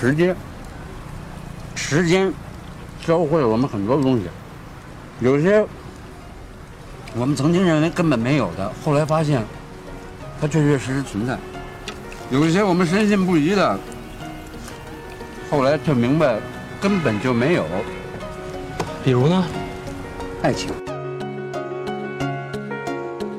时间，时间教会了我们很多东西，有些我们曾经认为根本没有的，后来发现它确确实实存在；有一些我们深信不疑的，后来却明白根本就没有。比如呢？爱情。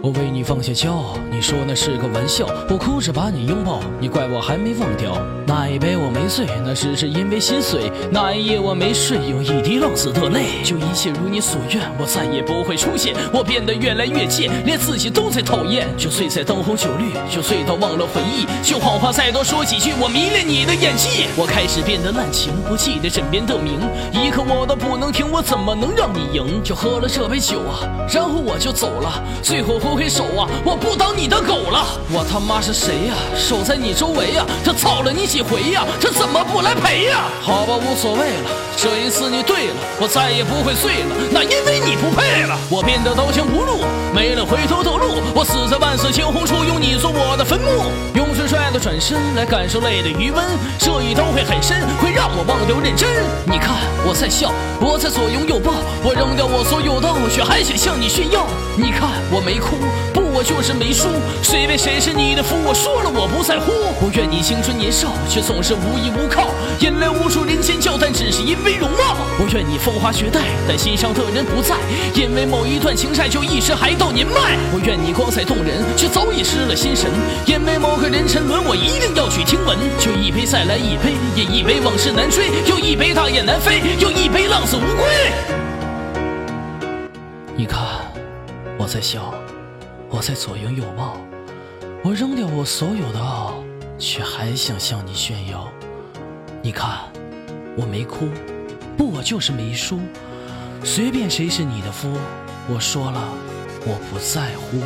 我为你放下骄傲，你说那是个玩笑。我哭着把你拥抱，你怪我还没忘掉。那一杯我没醉，那只是因为心碎。那一夜我没睡，有一滴浪子的泪。就一切如你所愿，我再也不会出现。我变得越来越贱，连自己都在讨厌。就醉在灯红酒绿，就醉到忘了回忆。就好话再多说几句，我迷恋你的演技。我开始变得滥情，不记得枕边的名，一刻我都不能停，我怎么能让你赢？就喝了这杯酒啊，然后我就走了。最后挥手啊，我不当你的狗了。我他妈是谁呀？守在你周围呀，他操了你几回呀？他怎么不来赔呀？好吧，无所谓了，这一次你对了，我再也不会醉了。那因为你不配了。我变得刀枪不入，没了回头的路。我死在万色惊鸿处，用你做我的坟墓。用最帅的转身来感受泪的余温，这一刀会很深，会让我忘掉认真。你看我在笑，我在左拥右抱，我扔掉我所有的，却还想向你炫耀。你看我没哭，不，我就是没输。谁为谁是你的夫？我说了我不在乎。我愿你青春年少，却总是无依无靠，眼泪无数人尖叫，但只是因为容貌。我愿你风华绝代，但心上的人不在，因为某一段情债就一直还到年迈。我愿你光彩动人，却早已失了心神，因为某个人沉沦，我一定要去听闻。就一杯再来一杯，也一杯往事难追，又一杯大雁难飞，又一杯浪子无归。你看，我在笑，我在左拥右抱，我扔掉我所有的傲，却还想向你炫耀。你看，我没哭，不，我就是没输。随便谁是你的夫，我说了，我不在乎。